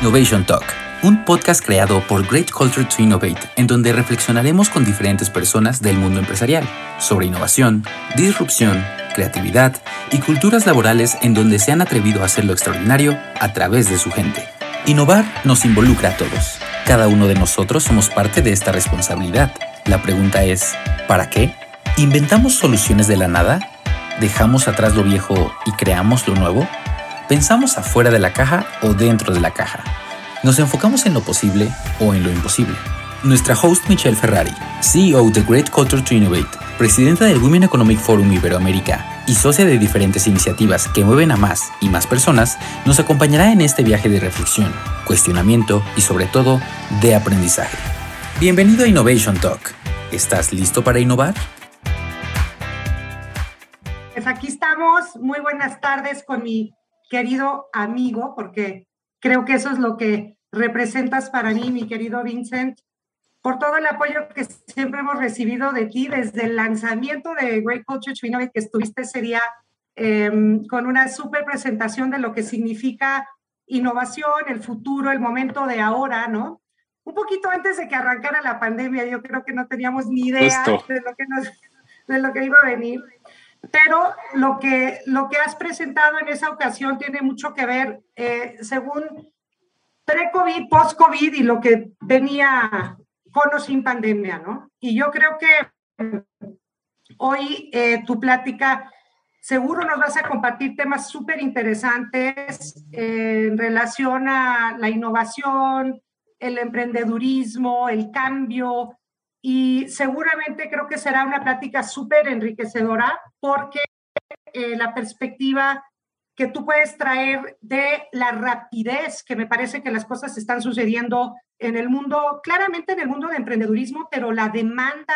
Innovation Talk, un podcast creado por Great Culture to Innovate, en donde reflexionaremos con diferentes personas del mundo empresarial sobre innovación, disrupción, creatividad y culturas laborales en donde se han atrevido a hacer lo extraordinario a través de su gente. Innovar nos involucra a todos. Cada uno de nosotros somos parte de esta responsabilidad. La pregunta es, ¿para qué? ¿Inventamos soluciones de la nada? ¿Dejamos atrás lo viejo y creamos lo nuevo? ¿Pensamos afuera de la caja o dentro de la caja? ¿Nos enfocamos en lo posible o en lo imposible? Nuestra host Michelle Ferrari, CEO de Great Culture to Innovate, presidenta del Women Economic Forum Iberoamérica y socia de diferentes iniciativas que mueven a más y más personas, nos acompañará en este viaje de reflexión, cuestionamiento y sobre todo de aprendizaje. Bienvenido a Innovation Talk. ¿Estás listo para innovar? Pues aquí estamos. Muy buenas tardes con mi querido amigo, porque creo que eso es lo que representas para mí, mi querido Vincent, por todo el apoyo que siempre hemos recibido de ti desde el lanzamiento de Great Culture Innovate, que estuviste ese día em, con una súper presentación de lo que significa innovación, el futuro, el momento de ahora, ¿no? Un poquito antes de que arrancara la pandemia, yo creo que no teníamos ni idea de lo, que de lo que iba a venir pero lo que, lo que has presentado en esa ocasión tiene mucho que ver, eh, según pre-COVID, post-COVID y lo que venía con o sin pandemia, ¿no? Y yo creo que hoy eh, tu plática seguro nos vas a compartir temas súper interesantes eh, en relación a la innovación, el emprendedurismo, el cambio, y seguramente creo que será una plática súper enriquecedora porque eh, la perspectiva que tú puedes traer de la rapidez, que me parece que las cosas están sucediendo en el mundo, claramente en el mundo de emprendedurismo, pero la demanda,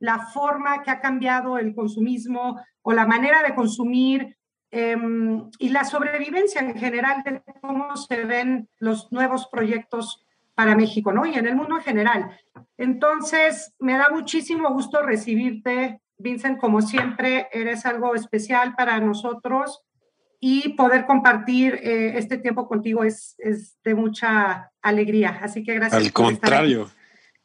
la forma que ha cambiado el consumismo o la manera de consumir em, y la sobrevivencia en general de cómo se ven los nuevos proyectos para México, ¿no? Y en el mundo en general. Entonces, me da muchísimo gusto recibirte, Vincent, como siempre, eres algo especial para nosotros y poder compartir eh, este tiempo contigo es, es, de mucha alegría. Así que gracias. Al contrario.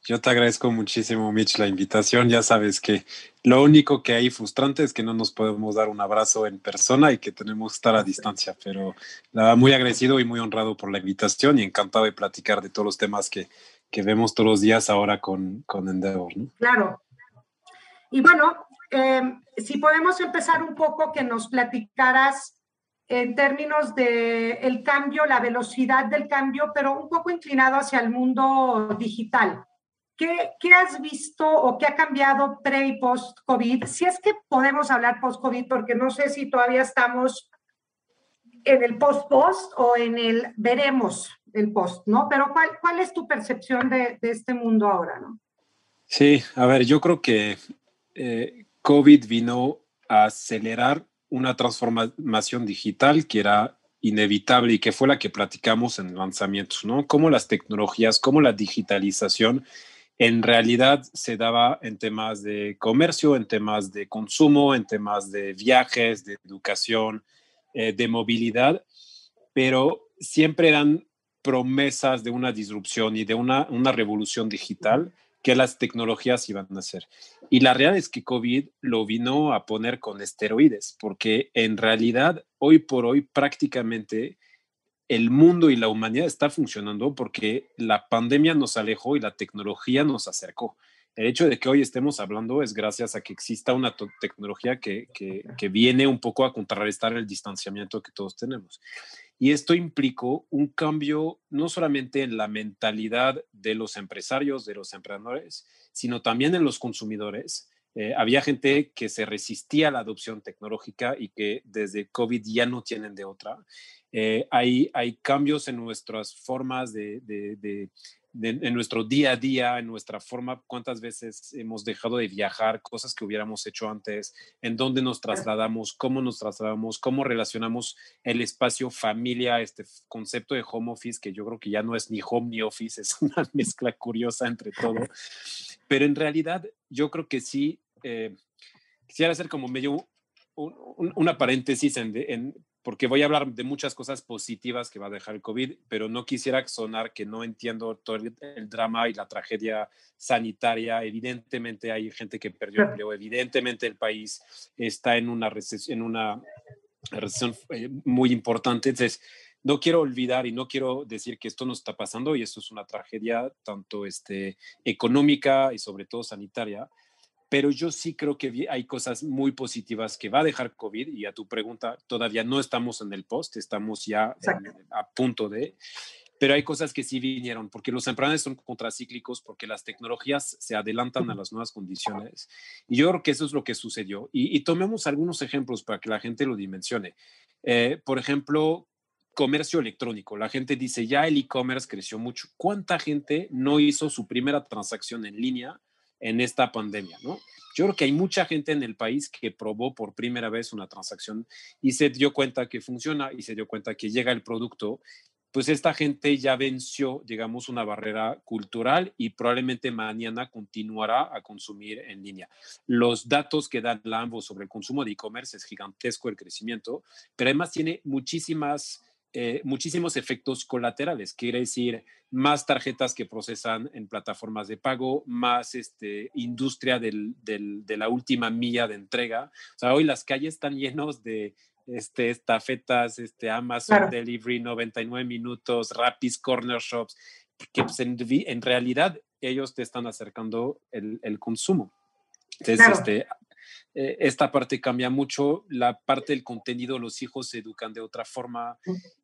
Yo te agradezco muchísimo, Mitch, la invitación. Ya sabes que lo único que hay frustrante es que no nos podemos dar un abrazo en persona y que tenemos que estar a distancia, pero nada, muy agradecido y muy honrado por la invitación y encantado de platicar de todos los temas que, que vemos todos los días ahora con, con Endeavor. ¿no? Claro. Y bueno, em, si podemos empezar un poco que nos platicaras en términos de el cambio, la velocidad del cambio, pero un poco inclinado hacia el mundo digital. ¿Qué, has visto o qué ha cambiado pre y post-COVID? Si es que podemos hablar post-COVID, porque no sé si todavía estamos en el post-post o en el veremos el post, ¿no? Pero ¿cuál, cuál es tu percepción de, este mundo ahora, no? Sí, a ver, yo creo que eh, COVID vino a acelerar una transformación digital que era inevitable y que fue la que platicamos en lanzamientos, ¿no? Cómo las tecnologías, cómo la digitalización en realidad se daba en temas de comercio, en temas de consumo, en temas de viajes, de educación, eh, de movilidad, pero siempre eran promesas de una disrupción y de una, una revolución digital que las tecnologías iban a hacer. Y la realidad es que COVID lo vino a poner con esteroides, porque en realidad hoy por hoy prácticamente el mundo y la humanidad está funcionando porque la pandemia nos alejó y la tecnología nos acercó. El hecho de que hoy estemos hablando es gracias a que exista una tecnología que, viene un poco a contrarrestar el distanciamiento que todos tenemos. Y esto implicó un cambio no solamente en la mentalidad de los empresarios, de los emprendedores, sino también en los consumidores. Eh, había gente que se resistía a la adopción tecnológica y que desde COVID ya no tienen de otra. Eh, hay, hay cambios en nuestras formas de, de, en nuestro día a día, en nuestra forma, cuántas veces hemos dejado de viajar, cosas que hubiéramos hecho antes, en dónde nos trasladamos, cómo nos trasladamos, cómo relacionamos el espacio familia, este concepto de home office, que yo creo que ya no es ni home ni office, es una mezcla curiosa entre todo. Pero en realidad yo creo que sí, eh, quisiera hacer como medio una paréntesis en, porque voy a hablar de muchas cosas positivas que va a dejar el COVID, pero no quisiera sonar que no entiendo todo el, drama y la tragedia sanitaria. Evidentemente hay gente que perdió empleo, evidentemente el país está en una recesión, en una recesión eh, muy importante. Entonces, no quiero olvidar y no quiero decir que esto no está pasando y esto es una tragedia tanto este, económica y sobre todo sanitaria, pero yo sí creo que hay cosas muy positivas que va a dejar COVID y a tu pregunta, todavía no estamos en el post, estamos ya a punto de, pero hay cosas que sí vinieron, porque los emprendedores son contracíclicos, porque las tecnologías se adelantan a las nuevas condiciones. Y yo creo que eso es lo que sucedió. Y, tomemos algunos ejemplos para que la gente lo dimensione. Eh, por ejemplo, comercio electrónico. La gente dice, ya el e-commerce creció mucho. ¿Cuánta gente no hizo su primera transacción en línea en esta pandemia, ¿no? Yo creo que hay mucha gente en el país que probó por primera vez una transacción y se dio cuenta que funciona y se dio cuenta que llega el producto. Pues esta gente ya venció, digamos, una barrera cultural y probablemente mañana continuará a consumir en línea. Los datos que dan la sobre el consumo de e-commerce es gigantesco el crecimiento, pero además tiene muchísimas eh, muchísimos efectos colaterales, quiere decir más tarjetas que procesan en plataformas de pago, más este, industria del, de la última milla de entrega. O sea, hoy las calles están llenos de este, estafetas, este, Amazon Delivery, 99 minutos, Rapis, Corner Shops, que pues, en, realidad ellos te están acercando el, el consumo. Entonces, este, eh, esta parte cambia mucho, la parte del contenido, los hijos se educan de otra forma.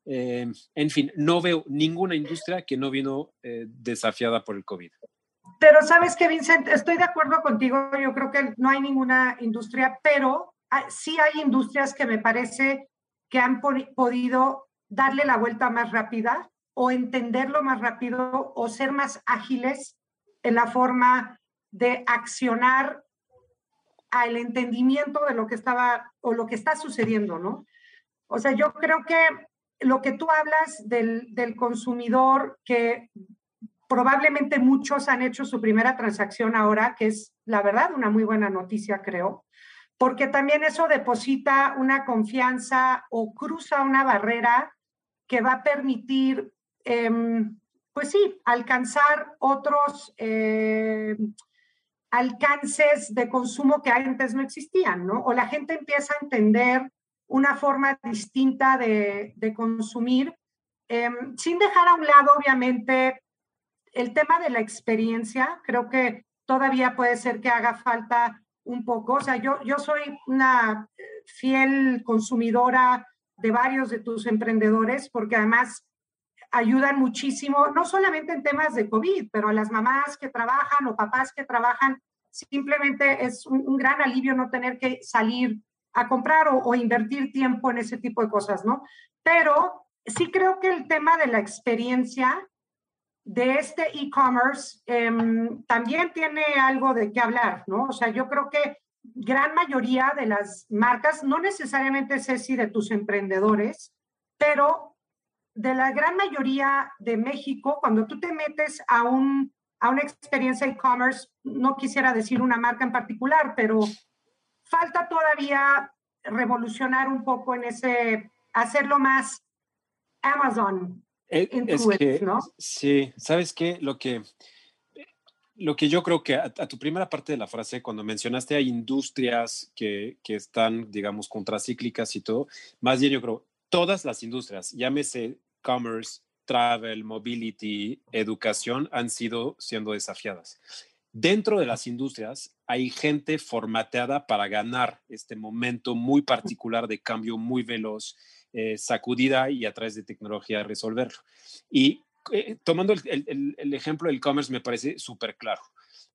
Eh, en fin, no veo ninguna industria que no vino eh, desafiada por el COVID. Pero sabes que, Vincent, estoy de acuerdo contigo, yo creo que no hay ninguna industria, pero sí hay industrias que me parece que han podido darle la vuelta más rápida o entenderlo más rápido o ser más ágiles en la forma de accionar al entendimiento de lo que estaba o lo que está sucediendo, ¿no? O sea, yo creo que lo que tú hablas del, del consumidor, que probablemente muchos han hecho su primera transacción ahora, que es la verdad una muy buena noticia, creo, porque también eso deposita una confianza o cruza una barrera que va a permitir, em, pues sí, alcanzar otros eh, alcances de consumo que antes no existían, ¿no? O la gente empieza a entender una forma distinta de, consumir, em, sin dejar a un lado, obviamente, el tema de la experiencia. Creo que todavía puede ser que haga falta un poco. O sea, yo, yo soy una fiel consumidora de varios de tus emprendedores, porque además ayudan muchísimo, no solamente en temas de COVID, pero a las mamás que trabajan o papás que trabajan, simplemente es un, gran alivio no tener que salir a comprar o, invertir tiempo en ese tipo de cosas, ¿no? Pero sí creo que el tema de la experiencia de este e-commerce em, también tiene algo de qué hablar, ¿no? O sea, yo creo que gran mayoría de las marcas, no necesariamente si de tus emprendedores, pero de la gran mayoría de México, cuando tú te metes a, un, a una experiencia e-commerce, no quisiera decir una marca en particular, pero falta todavía revolucionar un poco en ese, hacerlo más Amazon. Eh, es, que, ¿no? Sí, ¿sabes qué? Lo que, lo que yo creo que a, tu primera parte de la frase, cuando mencionaste hay industrias que, que están, digamos, contracíclicas y todo, más bien yo creo, todas las industrias, llámese commerce, travel, mobility, educación han sido siendo desafiadas. Dentro de las industrias hay gente formateada para ganar este momento muy particular de cambio muy veloz, eh, sacudida y a través de tecnología resolverlo. Y eh, tomando el, ejemplo del e-commerce me parece súper claro.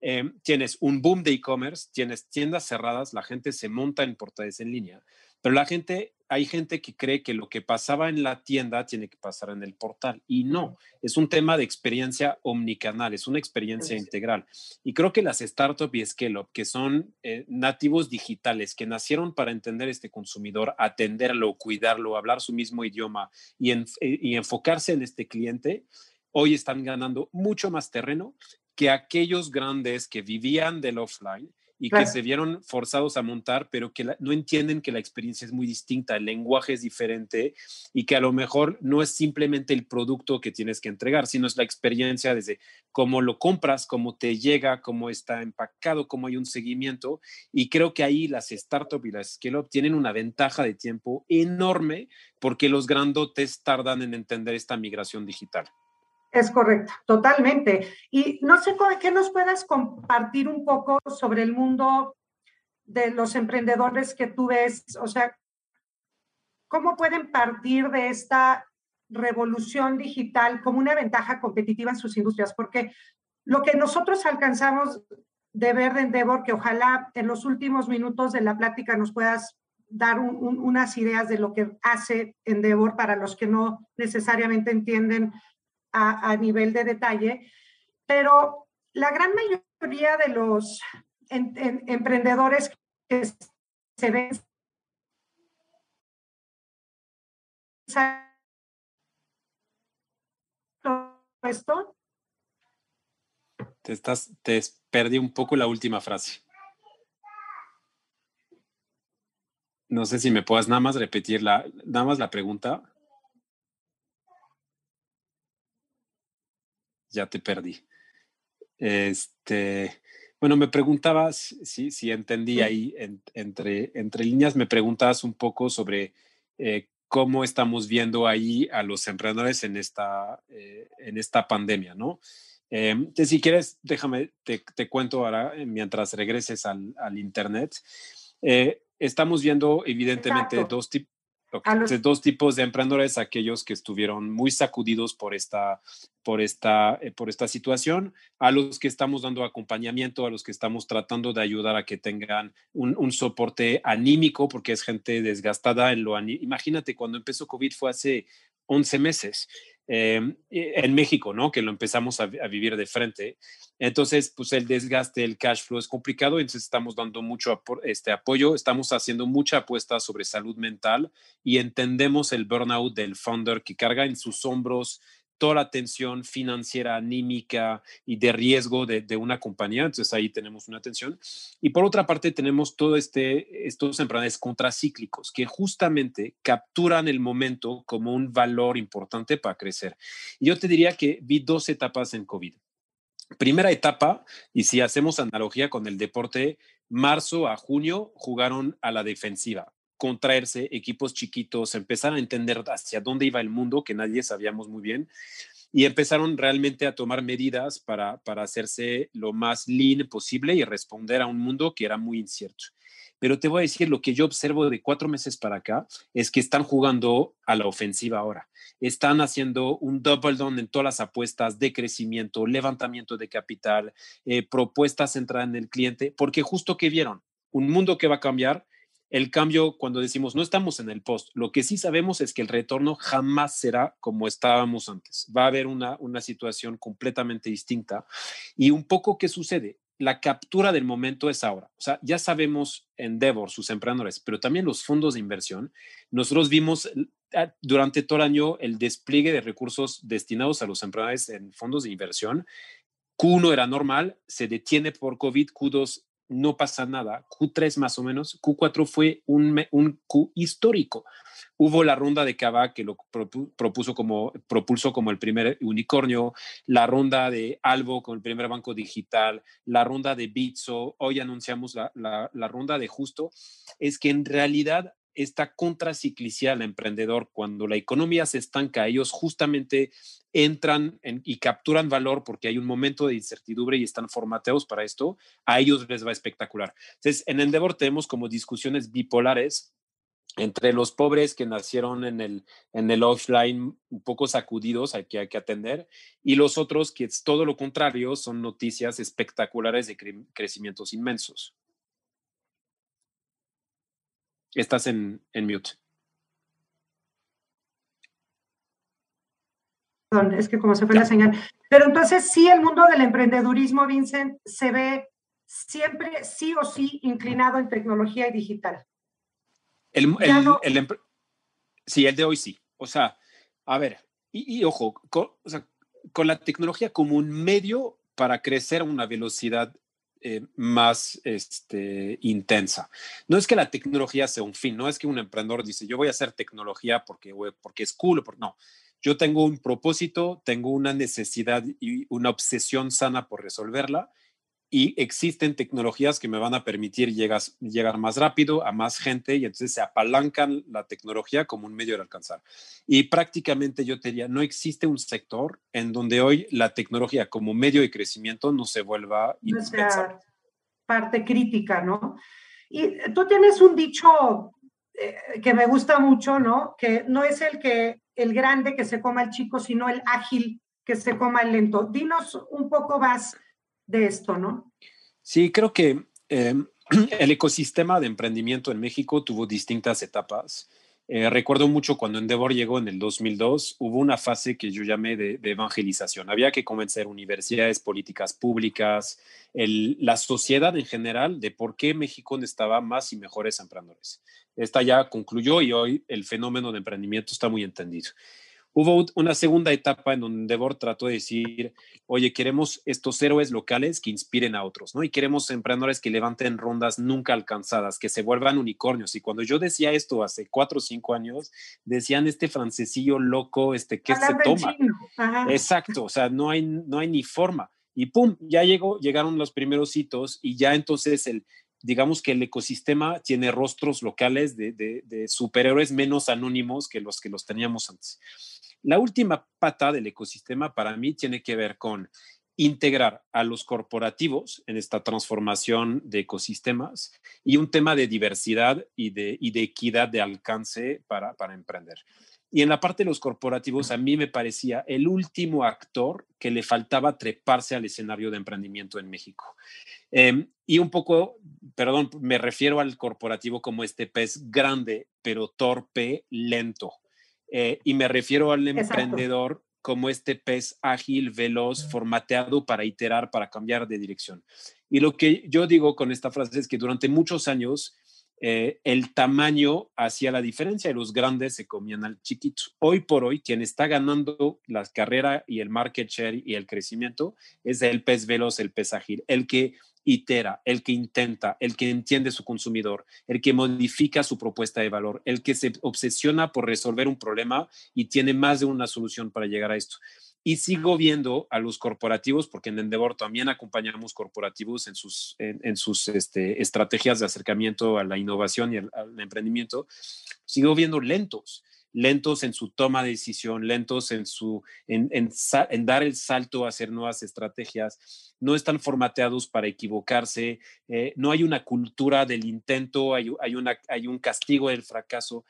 Eh, tienes un boom de e-commerce, tienes tiendas cerradas, la gente se monta en portales en línea, pero la gente hay gente que cree que lo que pasaba en la tienda tiene que pasar en el portal y no, es un tema de experiencia omnicanal, es una experiencia integral. Y creo que las startups y scale que son eh, nativos digitales, que nacieron para entender este consumidor, atenderlo, cuidarlo, hablar su mismo idioma y, eh, y enfocarse en este cliente, hoy están ganando mucho más terreno que aquellos grandes que vivían del offline y que se vieron forzados a montar, pero que no entienden que la experiencia es muy distinta, el lenguaje es diferente y que a lo mejor no es simplemente el producto que tienes que entregar, sino es la experiencia desde cómo lo compras, cómo te llega, cómo está empacado, cómo hay un seguimiento. Y creo que ahí las startups y las scale-up tienen una ventaja de tiempo enorme porque los grandotes tardan en entender esta migración digital. Es correcto, totalmente. Y no sé qué nos puedas compartir un poco sobre el mundo de los emprendedores que tú ves, o sea, cómo pueden partir de esta revolución digital como una ventaja competitiva en sus industrias, porque lo que nosotros alcanzamos de ver de Endeavor, que ojalá en los últimos minutos de la plática nos puedas dar unas ideas de lo que hace Endeavor para los que no necesariamente entienden a, nivel de detalle, pero la gran mayoría de los emprendedores que se ven esto. Te estás, te perdí un poco la última frase. No sé si me puedas nada más repetir la, nada más la pregunta. Ya te perdí. Este, bueno, me preguntabas, si, si entendí ahí entre, entre líneas, me preguntabas un poco sobre eh, cómo estamos viendo ahí a los emprendedores en esta, eh, en esta pandemia, ¿no? Eh, si quieres, déjame, te, te, cuento ahora mientras regreses al, al Internet. estamos viendo evidentemente dos tipos dos tipos de emprendedores, aquellos que estuvieron muy sacudidos por esta, por, esta, eh, por esta situación, a los que estamos dando acompañamiento, a los que estamos tratando de ayudar a que tengan un, un soporte anímico, porque es gente desgastada en lo Imagínate, cuando empezó COVID fue hace 11 meses. Em, en México, ¿no? Que lo empezamos a, vivir de frente. Entonces, pues el desgaste, el cash flow es complicado, entonces estamos dando mucho este apoyo, estamos haciendo mucha apuesta sobre salud mental y entendemos el burnout del founder que carga en sus hombros toda la atención financiera, anímica y de riesgo de, una compañía. Entonces ahí tenemos una atención. Y por otra parte tenemos todo este, estos emprendedores contracíclicos que justamente capturan el momento como un valor importante para crecer. Yo te diría que vi dos etapas en COVID. Primera etapa, y si hacemos analogía con el deporte, marzo a junio jugaron a la defensiva contraerse, equipos chiquitos, empezar a entender hacia dónde iba el mundo, que nadie sabíamos muy bien, y empezaron realmente a tomar medidas para, para hacerse lo más lean posible y responder a un mundo que era muy incierto. Pero te voy a decir, lo que yo observo de cuatro meses para acá es que están jugando a la ofensiva ahora. Están haciendo un double down en todas las apuestas de crecimiento, levantamiento de capital, eh, propuestas centradas en el cliente, porque justo que vieron, un mundo que va a cambiar, el cambio cuando decimos no estamos en el post, lo que sí sabemos es que el retorno jamás será como estábamos antes. Va a haber una, una situación completamente distinta. Y un poco qué sucede, la captura del momento es ahora. O sea, ya sabemos Endeavor, sus emprendedores, pero también los fondos de inversión. Nosotros vimos ah, durante todo el año el despliegue de recursos destinados a los emprendedores en fondos de inversión. Q1 era normal, se detiene por COVID, Q2 no pasa nada. Q3 más o menos, Q4 fue un, un Q histórico. Hubo la ronda de Cava que lo propuso como, propulsó como el primer unicornio, la ronda de Albo con el primer banco digital, la ronda de Bitso, hoy anunciamos la, la, la ronda de Justo, es que en realidad esta contraciclicidad al emprendedor, cuando la economía se estanca, ellos justamente entran y capturan valor porque hay un momento de incertidumbre y están formateados para esto, a ellos les va espectacular. Entonces, en Endeavor tenemos como discusiones bipolares entre los pobres que nacieron en el, en el offline un poco sacudidos, hay que, hay que atender, y los otros que es todo lo contrario, son noticias espectaculares de crecimientos inmensos. Estás en, en mute. es que como se fue la señal. Pero entonces sí, el mundo del emprendedurismo, Vincent, se ve siempre sí o sí inclinado en tecnología y digital. El, el, sí, el de hoy sí. O sea, a ver, y, ojo, con, o sea, con la tecnología como un medio para crecer a una velocidad eh, más este, intensa. No es que la tecnología sea un fin, no es que un emprendedor dice, yo voy a hacer tecnología porque, porque es cool, porque, no. Yo tengo un propósito, tengo una necesidad y una obsesión sana por resolverla y existen tecnologías que me van a permitir llegar, llegar más rápido a más gente y entonces se apalancan la tecnología como un medio de alcanzar. Y prácticamente yo te diría, no existe un sector en donde hoy la tecnología como medio de crecimiento no se vuelva indispensable. parte crítica, ¿no? Y tú tienes un dicho eh, que me gusta mucho, ¿no? Que no es el que el grande que se coma el chico, sino el ágil que se coma el lento. Dinos un poco más de esto, ¿no? Sí, creo que em, el ecosistema de emprendimiento en México tuvo distintas etapas. Eh, recuerdo mucho cuando Endeavor llegó en el 2002, hubo una fase que yo llamé de, evangelización. Había que convencer universidades, políticas públicas, la sociedad en general de por qué México necesitaba más y mejores emprendedores. Esta ya concluyó y hoy el fenómeno de emprendimiento está muy entendido. Hubo una segunda etapa en donde Devor trató de decir, oye, queremos estos héroes locales que inspiren a otros, ¿no? Y queremos emprendedores que levanten rondas nunca alcanzadas, que se vuelvan unicornios. Y cuando yo decía esto hace cuatro o cinco años, decían este francesillo loco, este, ¿qué se toma? Exacto, o sea, no hay, no hay ni forma. Y pum, ya llegó, llegaron los primeros hitos y ya entonces el, digamos que el ecosistema tiene rostros locales de, de, superhéroes menos anónimos que los que los teníamos antes. La última pata del ecosistema para mí tiene que ver con integrar a los corporativos en esta transformación de ecosistemas y un tema de diversidad y de, equidad de alcance para, emprender. Y en la parte de los corporativos, a mí me parecía el último actor que le faltaba treparse al escenario de emprendimiento en México. Em, y un poco, perdón, me refiero al corporativo como este pez grande, pero torpe, lento. Eh, y me refiero al emprendedor como este pez ágil, veloz, formateado para iterar, para cambiar de dirección. Y lo que yo digo con esta frase es que durante muchos años eh, el tamaño hacía la diferencia y los grandes se comían al chiquito. Hoy por hoy, quien está ganando la carrera y el market share y el crecimiento es el pez veloz, el pez ágil, el que itera, el que intenta, el que entiende su consumidor, el que modifica su propuesta de valor, el que se obsesiona por resolver un problema y tiene más de una solución para llegar a esto. Y sigo viendo a los corporativos, porque en Endeavor también acompañamos corporativos en sus, en, sus este, estrategias de acercamiento a la innovación y al emprendimiento, sigo viendo lentos lentos en su toma de decisión, lentos en, su, en, dar el salto a hacer nuevas estrategias, no están formateados para equivocarse, eh, no hay una cultura del intento, hay, hay, una, hay un castigo del fracaso.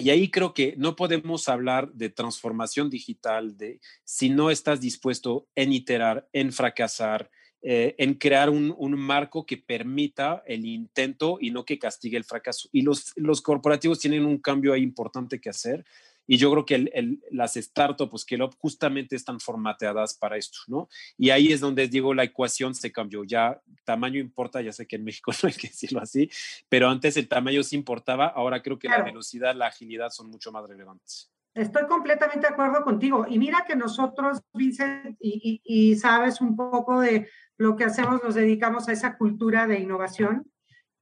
Y ahí creo que no podemos hablar de transformación digital de si no estás dispuesto en iterar, en fracasar, eh, en crear un, marco que permita el intento y no que castigue el fracaso. Y los, los corporativos tienen un cambio ahí importante que hacer. Y yo creo que el, las startups, que justamente están formateadas para esto, ¿no? Y ahí es donde digo, la ecuación se cambió. Ya tamaño importa, ya sé que en México no hay que decirlo así, pero antes el tamaño sí importaba, ahora creo que la velocidad, la agilidad son mucho más relevantes. Estoy completamente de acuerdo contigo. Y mira que nosotros, Vincent, y, sabes un poco de lo que hacemos, nos dedicamos a esa cultura de innovación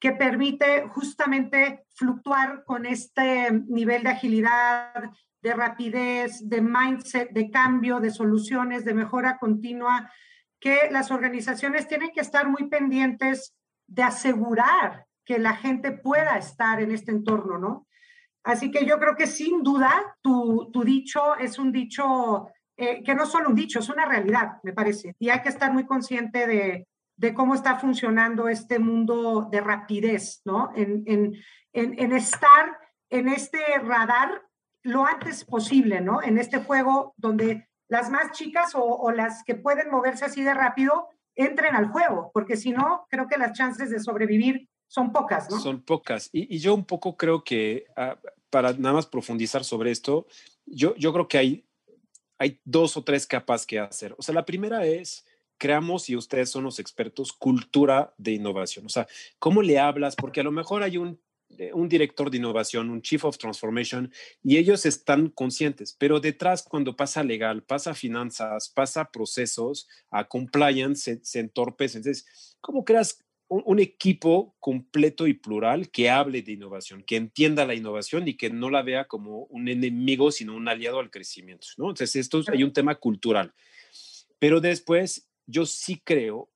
que permite justamente fluctuar con este nivel de agilidad, de rapidez, de mindset, de cambio, de soluciones, de mejora continua, que las organizaciones tienen que estar muy pendientes de asegurar que la gente pueda estar en este entorno, ¿no? Así que yo creo que sin duda tu, tu dicho es un dicho eh, que no solo un dicho, es una realidad, me parece. Y hay que estar muy consciente de, de cómo está funcionando este mundo de rapidez, ¿no? En, en, en, estar en este radar lo antes posible, ¿no? En este juego donde las más chicas o, las que pueden moverse así de rápido entren al juego, porque si no, creo que las chances de sobrevivir son pocas, ¿no? Son pocas. Y, y yo un poco creo que, ah, para nada más profundizar sobre esto, yo, yo creo que hay hay dos o tres capas que hacer. O sea, la primera es, creamos, y ustedes son los expertos, cultura de innovación. O sea, ¿cómo le hablas? Porque a lo mejor hay un un director de innovación, un chief of transformation, y ellos están conscientes, pero detrás cuando pasa legal, pasa finanzas, pasa procesos, a compliance, se, se entorpece. Entonces, ¿cómo creas un, equipo completo y plural que hable de innovación, que entienda la innovación y que no la vea como un enemigo, sino un aliado al crecimiento, ¿no? Entonces, esto hay un tema cultural. Pero después, yo sí creo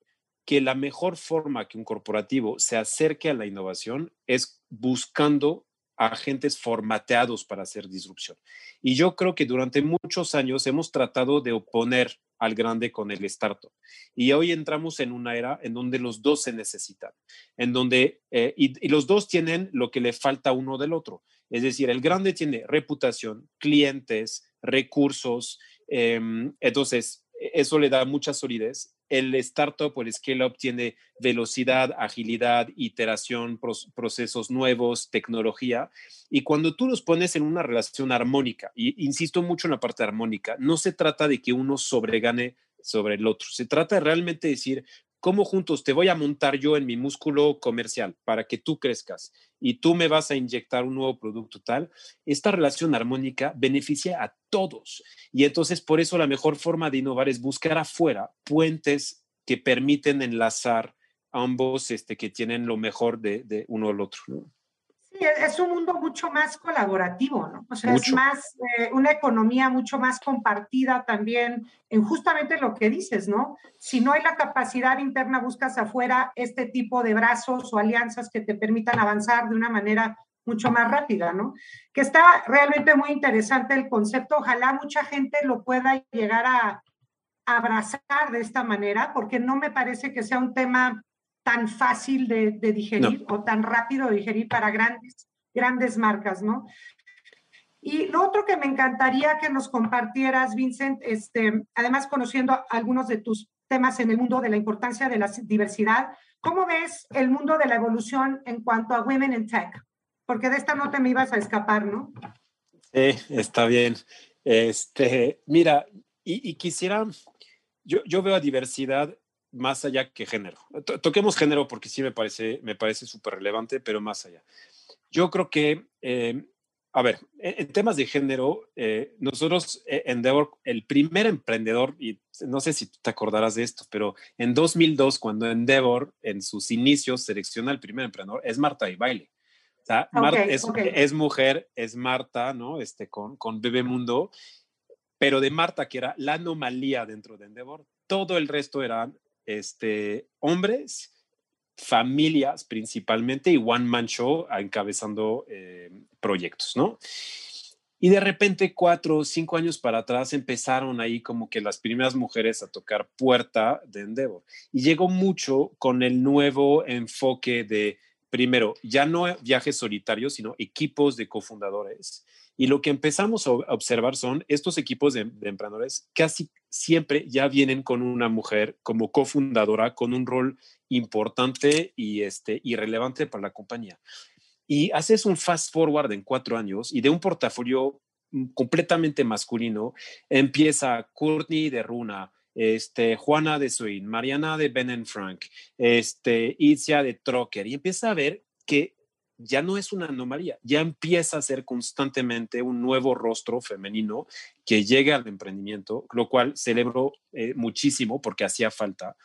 que la mejor forma que un corporativo se acerque a la innovación es buscando agentes formateados para hacer disrupción. Y yo creo que durante muchos años hemos tratado de oponer al grande con el startup. Y hoy entramos en una era en donde los dos se necesitan, en donde, eh, y, los dos tienen lo que le falta uno del otro. Es decir, el grande tiene reputación, clientes, recursos, em, entonces eso le da mucha solidez el startup o el scale-up tiene velocidad, agilidad, iteración, procesos nuevos, tecnología. Y cuando tú los pones en una relación armónica, y insisto mucho en la parte armónica, no se trata de que uno sobregane sobre el otro, se trata de realmente decir, cómo juntos te voy a montar yo en mi músculo comercial para que tú crezcas y tú me vas a inyectar un nuevo producto tal, esta relación armónica beneficia a todos. Y entonces por eso la mejor forma de innovar es buscar afuera puentes que permiten enlazar ambos este, que tienen lo mejor de, uno al otro. Sí, es un mundo mucho más colaborativo, ¿no? O sea, es más, eh, una economía mucho más compartida también en justamente lo que dices, ¿no? Si no hay la capacidad interna, buscas afuera este tipo de brazos o alianzas que te permitan avanzar de una manera mucho más rápida, ¿no? Que está realmente muy interesante el concepto. Ojalá mucha gente lo pueda llegar a abrazar de esta manera, porque no me parece que sea un tema tan fácil de, digerir o tan rápido de digerir para grandes, grandes marcas, ¿no? Y lo otro que me encantaría que nos compartieras, Vincent, este, además conociendo algunos de tus temas en el mundo de la importancia de la diversidad, ¿cómo ves el mundo de la evolución en cuanto a Women in Tech? Porque de esta no te me ibas a escapar, ¿no? Sí, está bien. Este, mira, y, y quisiera, yo, yo veo a diversidad más allá que género. Toquemos género porque sí me parece me parece súper relevante, pero más allá. Yo creo que, eh, a ver, en, temas de género, eh, nosotros, eh, Endeavor, el primer emprendedor, y no sé si te acordarás de esto, pero en 2002, cuando Endeavor en sus inicios selecciona el primer emprendedor, es Marta y Baile. O sea, Marta es, es, mujer, es Marta, ¿no? Este, con, con Bebemundo, pero de Marta, que era la anomalía dentro de Endeavor, todo el resto eran este, hombres, familias principalmente y one man show encabezando eh, proyectos, ¿no? Y de repente, cuatro o cinco años para atrás, empezaron ahí como que las primeras mujeres a tocar puerta de Endeavor. Y llegó mucho con el nuevo enfoque de, primero, ya no viajes solitarios, sino equipos de cofundadores y lo que empezamos a observar son estos equipos de, emprendedores casi siempre ya vienen con una mujer como cofundadora, con un rol importante y, este, y relevante para la compañía. Y haces un fast forward en cuatro años y de un portafolio completamente masculino empieza Courtney de Runa, este, Juana de Swain, Mariana de Ben Frank, este, Itzia de Trocker, y empieza a ver que ya no es una anomalía, ya empieza a ser constantemente un nuevo rostro femenino que llegue al emprendimiento, lo cual celebro eh, muchísimo porque hacía falta.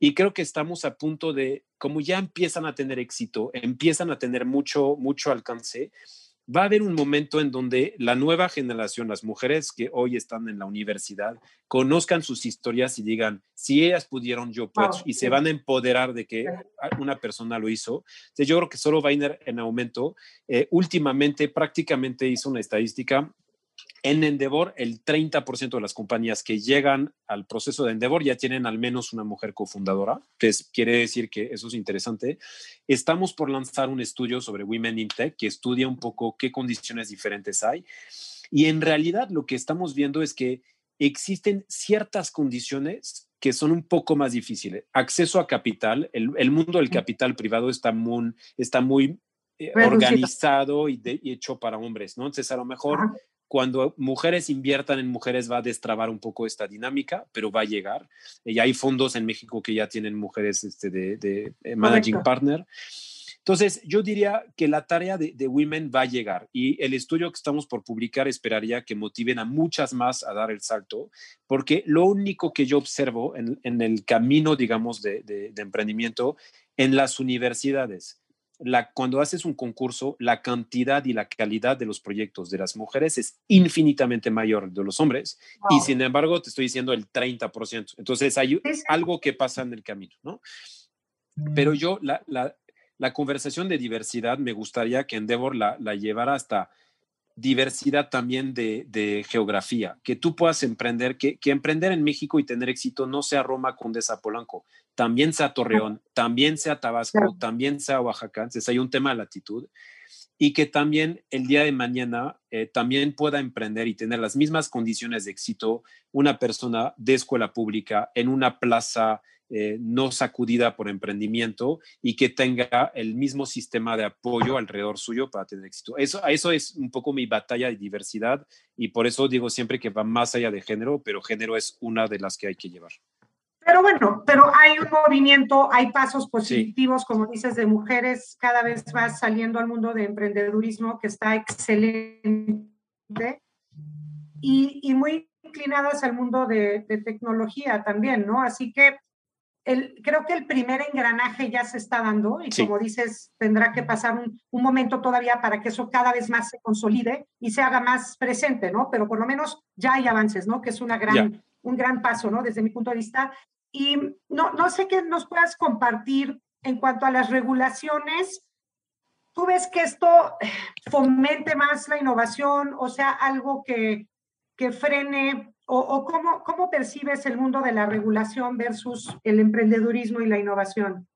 Y creo que estamos a punto de, como ya empiezan a tener éxito, empiezan a tener mucho, mucho alcance, va a haber un momento en donde la nueva generación, las mujeres que hoy están en la universidad, conozcan sus historias y digan, si ellas pudieron, yo puedo, y se van a empoderar de que una persona lo hizo. Entonces, yo creo que solo va a ir en aumento. Eh, últimamente, prácticamente hizo una estadística en Endeavor, el 30% de las compañías que llegan al proceso de Endeavor ya tienen al menos una mujer cofundadora. Entonces, quiere decir que eso es interesante. Estamos por lanzar un estudio sobre Women in Tech que estudia un poco qué condiciones diferentes hay. Y en realidad lo que estamos viendo es que existen ciertas condiciones que son un poco más difíciles. Acceso a capital, el, mundo del capital privado está muy, está muy eh, organizado y, hecho para hombres, ¿no? Entonces, a lo mejor cuando mujeres inviertan en mujeres va a destrabar un poco esta dinámica, pero va a llegar. Y hay fondos en México que ya tienen mujeres este, de, de eh, managing partner. Entonces, yo diría que la tarea de, Women va a llegar y el estudio que estamos por publicar esperaría que motiven a muchas más a dar el salto, porque lo único que yo observo en, el camino, digamos, de, de emprendimiento en las universidades, la, cuando haces un concurso, la cantidad y la calidad de los proyectos de las mujeres es infinitamente mayor de los hombres y sin embargo te estoy diciendo el 30%. Entonces hay algo que pasa en el camino, ¿no? Pero yo la, la, conversación de diversidad me gustaría que Endeavor la, la llevara hasta diversidad también de, geografía, que tú puedas emprender, que, emprender en México y tener éxito no sea Roma, Condesa, Polanco, también sea Torreón, también sea Tabasco, también sea Oaxaca, entonces hay un tema de latitud, y que también el día de mañana eh, también pueda emprender y tener las mismas condiciones de éxito una persona de escuela pública en una plaza eh, no sacudida por emprendimiento y que tenga el mismo sistema de apoyo alrededor suyo para tener éxito. Eso, eso es un poco mi batalla de diversidad y por eso digo siempre que va más allá de género, pero género es una de las que hay que llevar. Pero bueno, pero hay un movimiento, hay pasos positivos, como dices, de mujeres, cada vez más saliendo al mundo de emprendedurismo que está excelente y, y muy inclinadas al mundo de, de, tecnología también, ¿no? Así que creo que el primer engranaje ya se está dando y como dices, tendrá que pasar un, un, momento todavía para que eso cada vez más se consolide y se haga más presente, ¿no? Pero por lo menos ya hay avances, ¿no? Que es una gran, un gran paso, ¿no? Desde mi punto de vista. Y no, no sé qué nos puedas compartir en cuanto a las regulaciones. ¿Tú ves que esto fomente más la innovación o sea algo que, que frene o, cómo, cómo, percibes el mundo de la regulación versus el emprendedurismo y la innovación?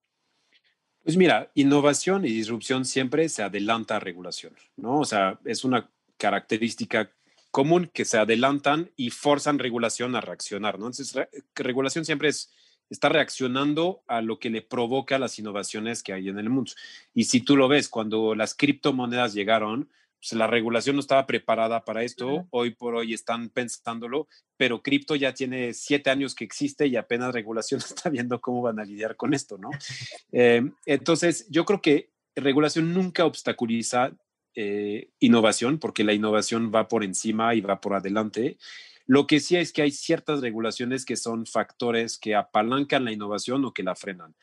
Pues mira, innovación y disrupción siempre se adelanta a regulación, ¿no? O sea, es una característica común que se adelantan y forzan regulación a reaccionar, ¿no? Entonces, regulación siempre es, está reaccionando a lo que le provoca las innovaciones que hay en el mundo. Y si tú lo ves, cuando las criptomonedas llegaron, pues, la regulación no estaba preparada para esto, hoy por hoy están pensándolo, pero cripto ya tiene siete años que existe y apenas regulación está viendo cómo van a lidiar con esto, ¿no? Eh, entonces, yo creo que regulación nunca obstaculiza eh, innovación, porque la innovación va por encima y va por adelante. Lo que sí es que hay ciertas regulaciones que son factores que apalancan la innovación o que la frenan.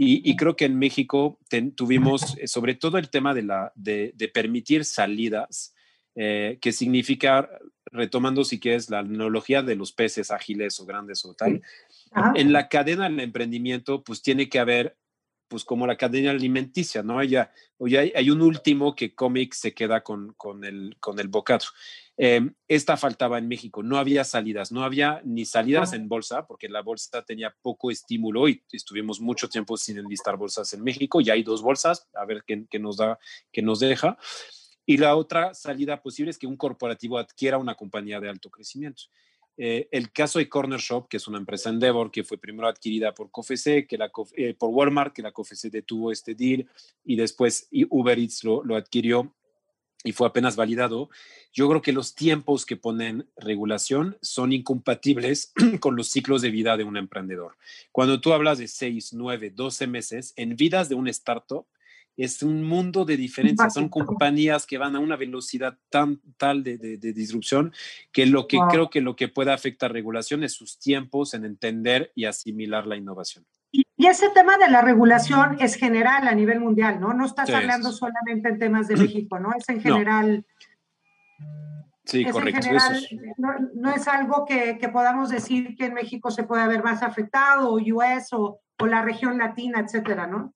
Y, creo que en México tuvimos eh, sobre todo el tema de, la, de, permitir salidas, eh, que significa, retomando si quieres la analogía de los peces ágiles o grandes o tal, en la cadena del emprendimiento pues tiene que haber pues como la cadena alimenticia, ¿no? Ya, hay, hay un último que cómic se queda con, con, el, con el bocado. Em, esta faltaba en México, no había salidas, no había ni salidas en bolsa, porque la bolsa tenía poco estímulo y estuvimos mucho tiempo sin enlistar bolsas en México, ya hay dos bolsas, a ver qué, nos da, qué nos deja. Y la otra salida posible es que un corporativo adquiera una compañía de alto crecimiento. Eh, el caso de Corner Shop, que es una empresa Endeavor, que fue primero adquirida por KFC, que la, eh, por Walmart, que la KFC detuvo este deal y después Uber Eats lo, lo adquirió y fue apenas validado, yo creo que los tiempos que ponen regulación son incompatibles con los ciclos de vida de un emprendedor. Cuando tú hablas de 6, 9, 12 meses, en vidas de un startup, es un mundo de diferencias. Son compañías que van a una velocidad tan tal de, disrupción que lo que creo que lo que puede afectar regulación es sus tiempos en entender y asimilar la innovación. Y, ese tema de la regulación es general a nivel mundial, ¿no? No estás hablando solamente en temas de México, ¿no? Es en general. Sí, correcto. no, es algo que, podamos decir que en México se puede haber más afectado, o US, o, o la región latina, etcétera, ¿no?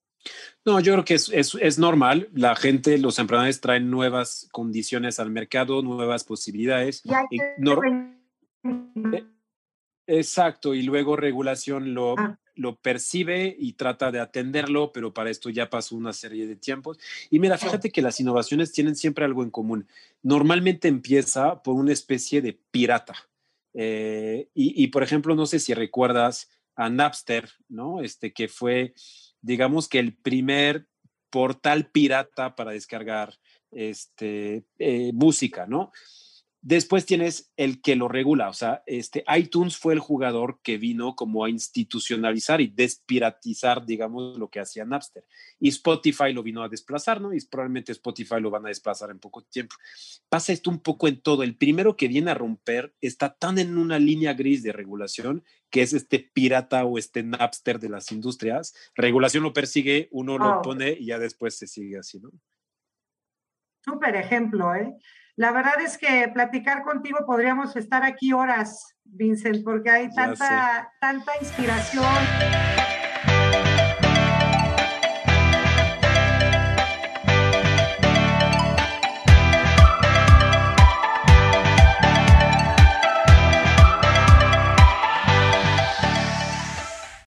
No, yo creo que es, es, es, normal. La gente, los emprendedores traen nuevas condiciones al mercado, nuevas posibilidades. Y Exacto, y luego regulación lo, ah lo percibe y trata de atenderlo, pero para esto ya pasó una serie de tiempos. Y mira, fíjate que las innovaciones tienen siempre algo en común. Normalmente empieza por una especie de pirata. Eh, y, por ejemplo, no sé si recuerdas a Napster, ¿no? Este que fue, digamos que el primer portal pirata para descargar este, eh, música, ¿no? Después tienes el que lo regula, o sea, este iTunes fue el jugador que vino como a institucionalizar y despiratizar, digamos, lo que hacía Napster. Y Spotify lo vino a desplazar, ¿no? Y probablemente Spotify lo van a desplazar en poco tiempo. Pasa esto un poco en todo. El primero que viene a romper está tan en una línea gris de regulación que es este pirata o este Napster de las industrias. Regulación lo persigue, uno lo oh. pone y ya después se sigue así, ¿no? Súper ejemplo, ¿eh? La verdad es que platicar contigo podríamos estar aquí horas, Vincent, porque hay tanta, tanta inspiración.